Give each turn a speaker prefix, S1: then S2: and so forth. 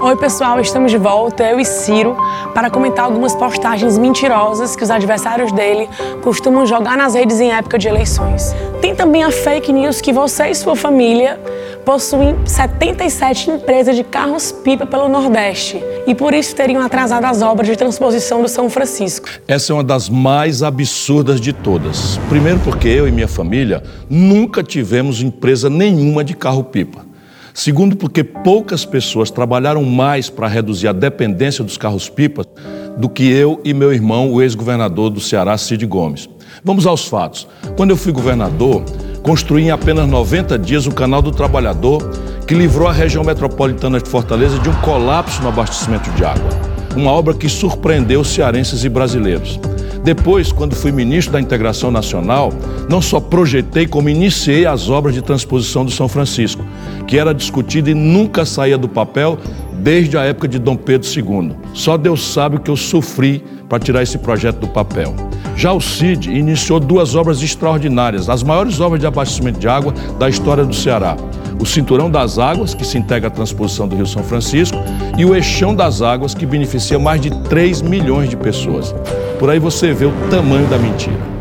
S1: Oi, pessoal, estamos de volta, eu e Ciro, para comentar algumas postagens mentirosas que os adversários dele costumam jogar nas redes em época de eleições. Tem também a fake news que você e sua família possuem 77 empresas de carros-pipa pelo Nordeste e por isso teriam atrasado as obras de transposição do São Francisco.
S2: Essa é uma das mais absurdas de todas. Primeiro, porque eu e minha família nunca tivemos empresa nenhuma de carro-pipa. Segundo, porque poucas pessoas trabalharam mais para reduzir a dependência dos carros-pipas do que eu e meu irmão, o ex-governador do Ceará, Cid Gomes. Vamos aos fatos. Quando eu fui governador, construí em apenas 90 dias o Canal do Trabalhador, que livrou a região metropolitana de Fortaleza de um colapso no abastecimento de água. Uma obra que surpreendeu cearenses e brasileiros. Depois, quando fui ministro da Integração Nacional, não só projetei, como iniciei as obras de transposição do São Francisco, que era discutida e nunca saía do papel desde a época de Dom Pedro II. Só Deus sabe o que eu sofri para tirar esse projeto do papel. Já o CID iniciou duas obras extraordinárias, as maiores obras de abastecimento de água da história do Ceará. O Cinturão das Águas, que se integra à transposição do Rio São Francisco, e o Eixão das Águas, que beneficia mais de 3 milhões de pessoas. Por aí você vê o tamanho da mentira.